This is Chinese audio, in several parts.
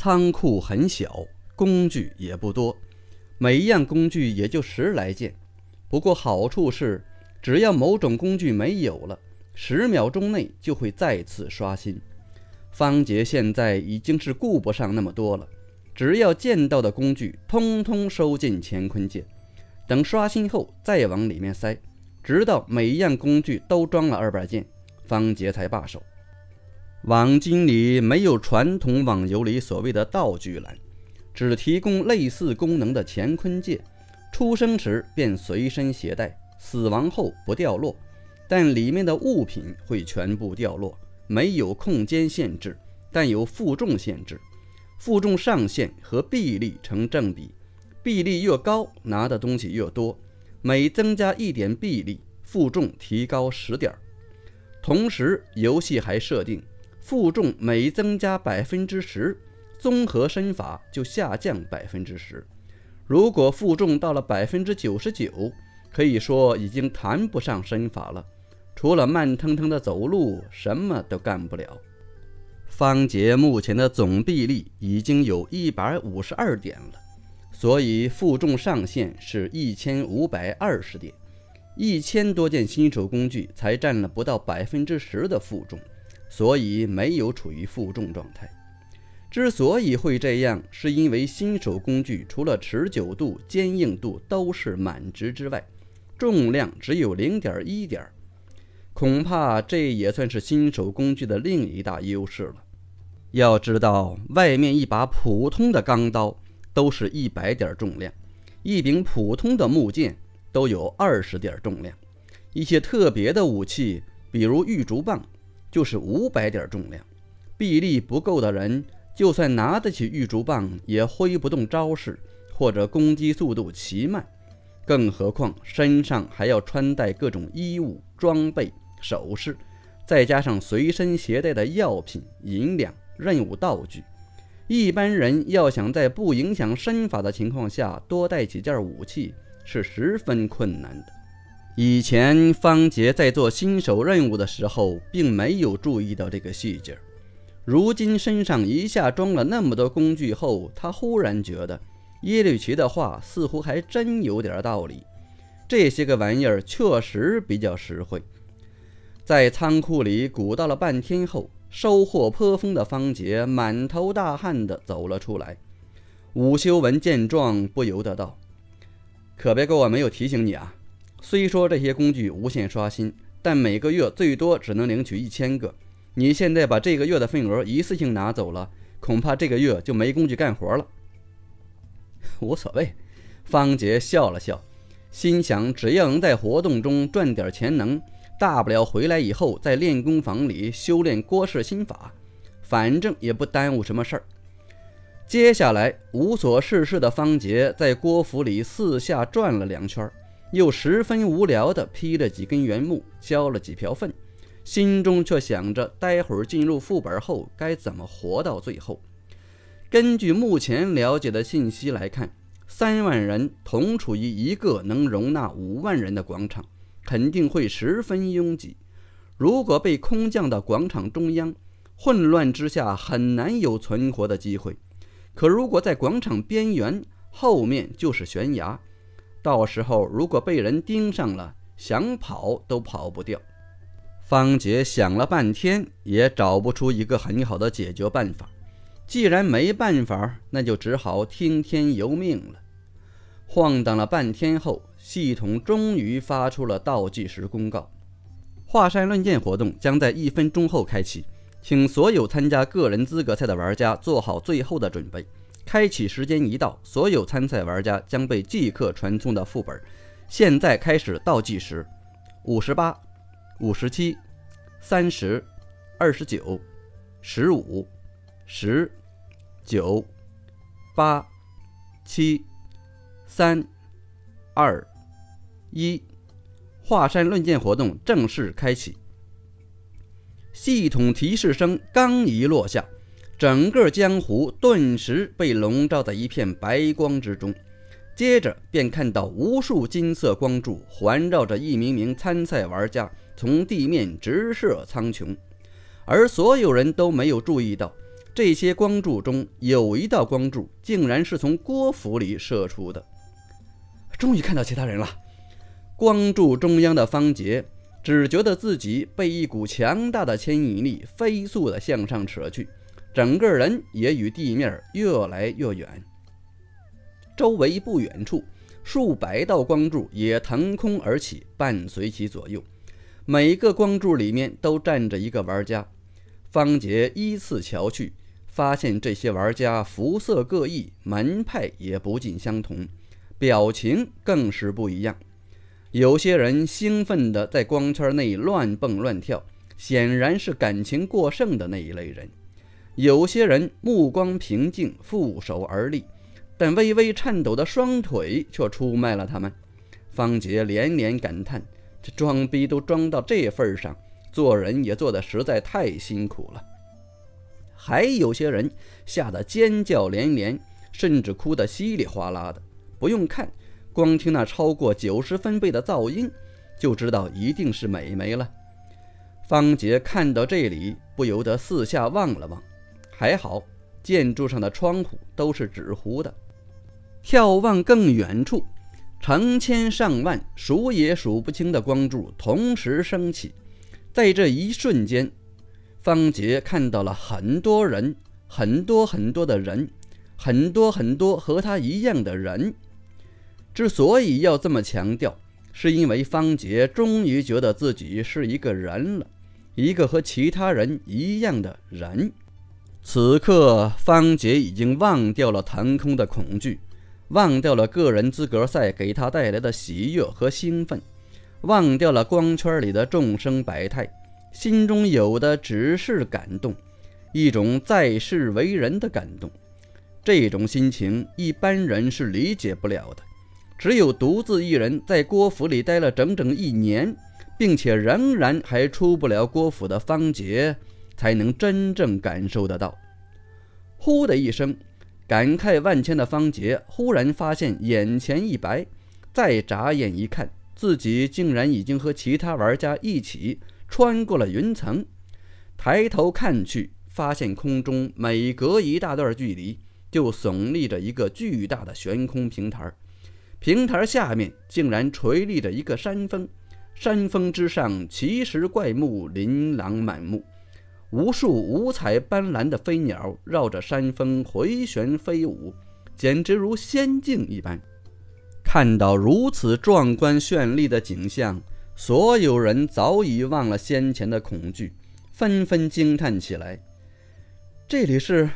仓库很小，工具也不多，每一样工具也就十来件。不过好处是，只要某种工具没有了，十秒钟内就会再次刷新。方杰现在已经是顾不上那么多了，只要见到的工具通通收进乾坤剑，等刷新后再往里面塞，直到每一样工具都装了二百件，方杰才罢手。网金里没有传统网游里所谓的道具栏，只提供类似功能的乾坤戒，出生时便随身携带，死亡后不掉落，但里面的物品会全部掉落。没有空间限制，但有负重限制。负重上限和臂力成正比，臂力越高，拿的东西越多。每增加一点臂力，负重提高十点儿。同时，游戏还设定，负重每增加百分之十，综合身法就下降百分之十。如果负重到了百分之九十九，可以说已经谈不上身法了。除了慢腾腾的走路，什么都干不了。方杰目前的总臂力已经有一百五十二点了，所以负重上限是一千五百二十点。一千多件新手工具才占了不到百分之十的负重，所以没有处于负重状态。之所以会这样，是因为新手工具除了持久度、坚硬度都是满值之外，重量只有零点一点。恐怕这也算是新手工具的另一大优势了。要知道，外面一把普通的钢刀都是一百点重量，一柄普通的木剑都有二十点重量，一些特别的武器，比如玉竹棒，就是五百点重量。臂力不够的人，就算拿得起玉竹棒，也挥不动招式，或者攻击速度奇慢。更何况身上还要穿戴各种衣物装备。首饰，再加上随身携带的药品、银两、任务道具，一般人要想在不影响身法的情况下多带几件武器，是十分困难的。以前方杰在做新手任务的时候，并没有注意到这个细节。如今身上一下装了那么多工具后，他忽然觉得耶律齐的话似乎还真有点道理。这些个玩意儿确实比较实惠。在仓库里鼓捣了半天后，收获颇丰的方杰满头大汗地走了出来。武修文见状，不由得道：“可别怪我没有提醒你啊！虽说这些工具无限刷新，但每个月最多只能领取一千个。你现在把这个月的份额一次性拿走了，恐怕这个月就没工具干活了。”无所谓，方杰笑了笑，心想：只要能在活动中赚点钱，能。大不了回来以后在练功房里修炼郭氏心法，反正也不耽误什么事儿。接下来无所事事的方杰在郭府里四下转了两圈，又十分无聊地劈了几根原木，浇了几瓢粪，心中却想着待会儿进入副本后该怎么活到最后。根据目前了解的信息来看，三万人同处于一个能容纳五万人的广场。肯定会十分拥挤。如果被空降到广场中央，混乱之下很难有存活的机会。可如果在广场边缘，后面就是悬崖，到时候如果被人盯上了，想跑都跑不掉。方杰想了半天，也找不出一个很好的解决办法。既然没办法，那就只好听天由命了。晃荡了半天后。系统终于发出了倒计时公告：华山论剑活动将在一分钟后开启，请所有参加个人资格赛的玩家做好最后的准备。开启时间一到，所有参赛玩家将被即刻传送到副本。现在开始倒计时：五十八、五十七、三十、二十九、十五、十、九、八、七、三、二。一，华山论剑活动正式开启。系统提示声刚一落下，整个江湖顿时被笼罩在一片白光之中。接着便看到无数金色光柱环绕着一名名参赛玩家，从地面直射苍穹。而所有人都没有注意到，这些光柱中有一道光柱竟然是从郭府里射出的。终于看到其他人了。光柱中央的方杰只觉得自己被一股强大的牵引力飞速地向上扯去，整个人也与地面越来越远。周围不远处，数百道光柱也腾空而起，伴随其左右。每个光柱里面都站着一个玩家。方杰依次瞧去。发现这些玩家肤色各异，门派也不尽相同，表情更是不一样。有些人兴奋地在光圈内乱蹦乱跳，显然是感情过剩的那一类人；有些人目光平静，负手而立，但微微颤抖的双腿却出卖了他们。方杰连连感叹：这装逼都装到这份上，做人也做得实在太辛苦了。还有些人吓得尖叫连连，甚至哭得稀里哗啦的。不用看，光听那超过九十分贝的噪音，就知道一定是美眉了。方杰看到这里，不由得四下望了望。还好，建筑上的窗户都是纸糊的。眺望更远处，成千上万、数也数不清的光柱同时升起，在这一瞬间。方杰看到了很多人，很多很多的人，很多很多和他一样的人。之所以要这么强调，是因为方杰终于觉得自己是一个人了，一个和其他人一样的人。此刻，方杰已经忘掉了腾空的恐惧，忘掉了个人资格赛给他带来的喜悦和兴奋，忘掉了光圈里的众生百态。心中有的只是感动，一种在世为人的感动。这种心情一般人是理解不了的，只有独自一人在郭府里待了整整一年，并且仍然还出不了郭府的方杰，才能真正感受得到。呼的一声，感慨万千的方杰忽然发现眼前一白，再眨眼一看，自己竟然已经和其他玩家一起。穿过了云层，抬头看去，发现空中每隔一大段距离就耸立着一个巨大的悬空平台，平台下面竟然垂立着一个山峰，山峰之上奇石怪木琳琅满目，无数五彩斑斓的飞鸟绕着山峰回旋飞舞，简直如仙境一般。看到如此壮观绚丽的景象。所有人早已忘了先前的恐惧，纷纷惊叹起来。这里是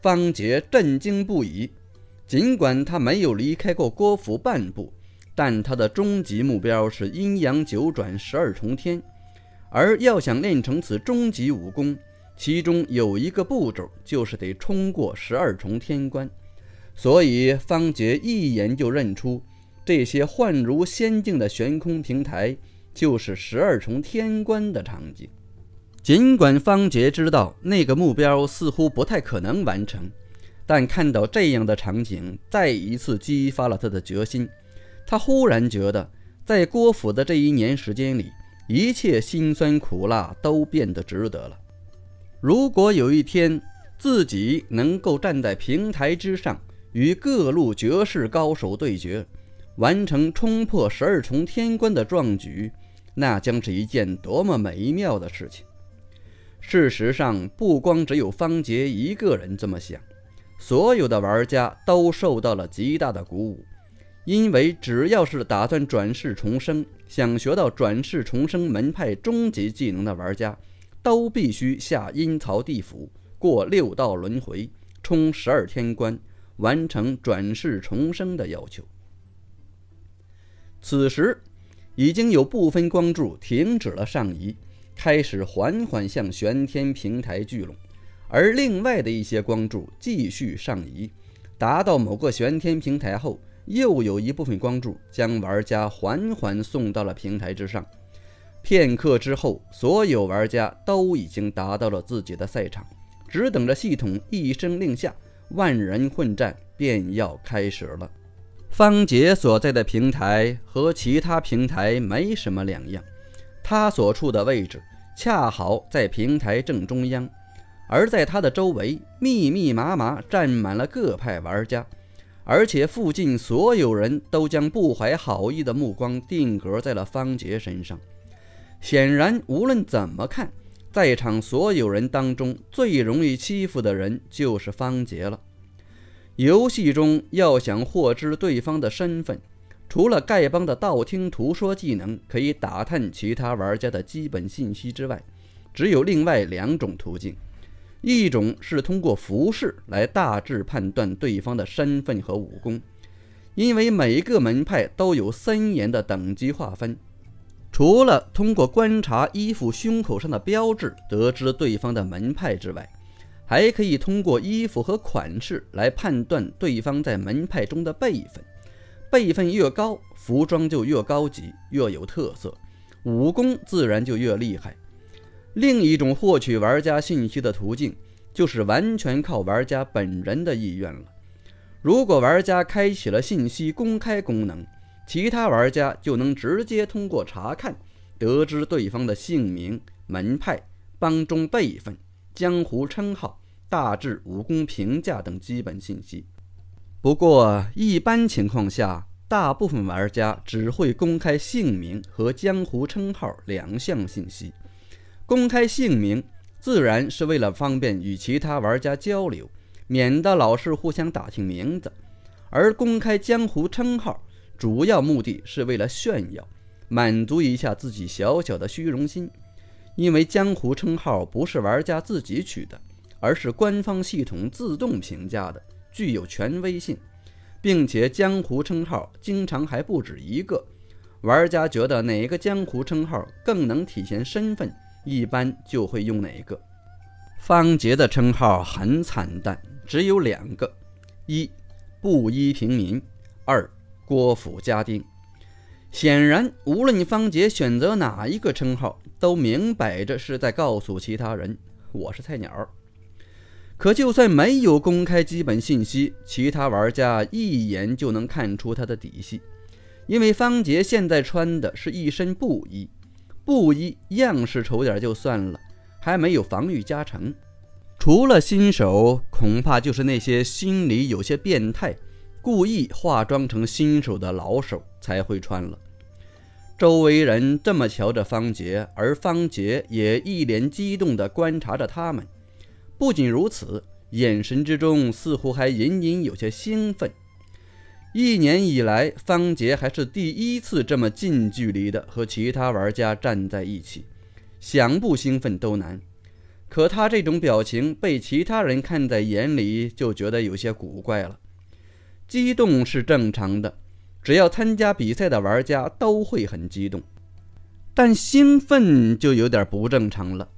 方杰震惊不已。尽管他没有离开过郭府半步，但他的终极目标是阴阳九转十二重天。而要想练成此终极武功，其中有一个步骤就是得冲过十二重天关。所以方杰一眼就认出。这些幻如仙境的悬空平台，就是十二重天关的场景。尽管方杰知道那个目标似乎不太可能完成，但看到这样的场景，再一次激发了他的决心。他忽然觉得，在郭府的这一年时间里，一切辛酸苦辣都变得值得了。如果有一天自己能够站在平台之上，与各路绝世高手对决，完成冲破十二重天关的壮举，那将是一件多么美妙的事情！事实上，不光只有方杰一个人这么想，所有的玩家都受到了极大的鼓舞。因为只要是打算转世重生、想学到转世重生门派终极技能的玩家，都必须下阴曹地府，过六道轮回，冲十二天关，完成转世重生的要求。此时，已经有部分光柱停止了上移，开始缓缓向玄天平台聚拢；而另外的一些光柱继续上移，达到某个玄天平台后，又有一部分光柱将玩家缓缓送到了平台之上。片刻之后，所有玩家都已经达到了自己的赛场，只等着系统一声令下，万人混战便要开始了。方杰所在的平台和其他平台没什么两样，他所处的位置恰好在平台正中央，而在他的周围密密麻麻站满了各派玩家，而且附近所有人都将不怀好意的目光定格在了方杰身上。显然，无论怎么看，在场所有人当中最容易欺负的人就是方杰了。游戏中要想获知对方的身份，除了丐帮的道听途说技能可以打探其他玩家的基本信息之外，只有另外两种途径。一种是通过服饰来大致判断对方的身份和武功，因为每个门派都有森严的等级划分。除了通过观察衣服胸口上的标志得知对方的门派之外，还可以通过衣服和款式来判断对方在门派中的辈分。辈分越高，服装就越高级，越有特色，武功自然就越厉害。另一种获取玩家信息的途径，就是完全靠玩家本人的意愿了。如果玩家开启了信息公开功能，其他玩家就能直接通过查看得知对方的姓名、门派、帮中辈分、江湖称号、大致武功评价等基本信息。不过，一般情况下，大部分玩家只会公开姓名和江湖称号两项信息。公开姓名自然是为了方便与其他玩家交流，免得老是互相打听名字；而公开江湖称号，主要目的是为了炫耀，满足一下自己小小的虚荣心。因为江湖称号不是玩家自己取的，而是官方系统自动评价的，具有权威性，并且江湖称号经常还不止一个。玩家觉得哪个江湖称号更能体现身份？一般就会用哪个？方杰的称号很惨淡，只有两个：一布衣平民，二郭府家丁。显然，无论你方杰选择哪一个称号，都明摆着是在告诉其他人我是菜鸟。可就算没有公开基本信息，其他玩家一眼就能看出他的底细，因为方杰现在穿的是一身布衣。布衣样式丑点就算了，还没有防御加成。除了新手，恐怕就是那些心里有些变态、故意化妆成新手的老手才会穿了。周围人这么瞧着方杰，而方杰也一脸激动地观察着他们。不仅如此，眼神之中似乎还隐隐有些兴奋。一年以来，方杰还是第一次这么近距离的和其他玩家站在一起，想不兴奋都难。可他这种表情被其他人看在眼里，就觉得有些古怪了。激动是正常的，只要参加比赛的玩家都会很激动，但兴奋就有点不正常了。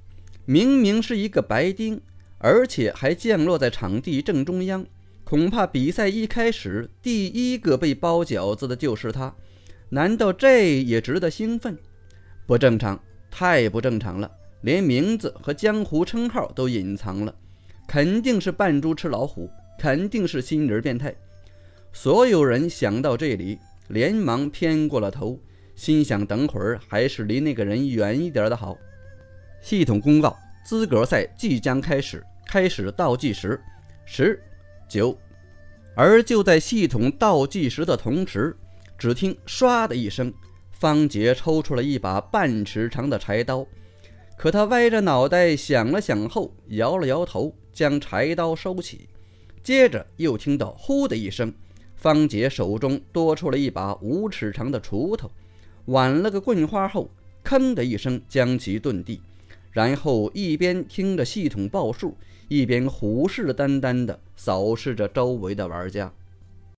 明明是一个白丁，而且还降落在场地正中央。恐怕比赛一开始，第一个被包饺子的就是他。难道这也值得兴奋？不正常，太不正常了！连名字和江湖称号都隐藏了，肯定是扮猪吃老虎，肯定是心理变态。所有人想到这里，连忙偏过了头，心想：等会儿还是离那个人远一点的好。系统公告：资格赛即将开始，开始倒计时，十。九，而就在系统倒计时的同时，只听“唰”的一声，方杰抽出了一把半尺长的柴刀。可他歪着脑袋想了想后，摇了摇头，将柴刀收起。接着又听到“呼”的一声，方杰手中多出了一把五尺长的锄头，挽了个棍花后，吭的一声将其顿地，然后一边听着系统报数。一边虎视眈眈地扫视着周围的玩家。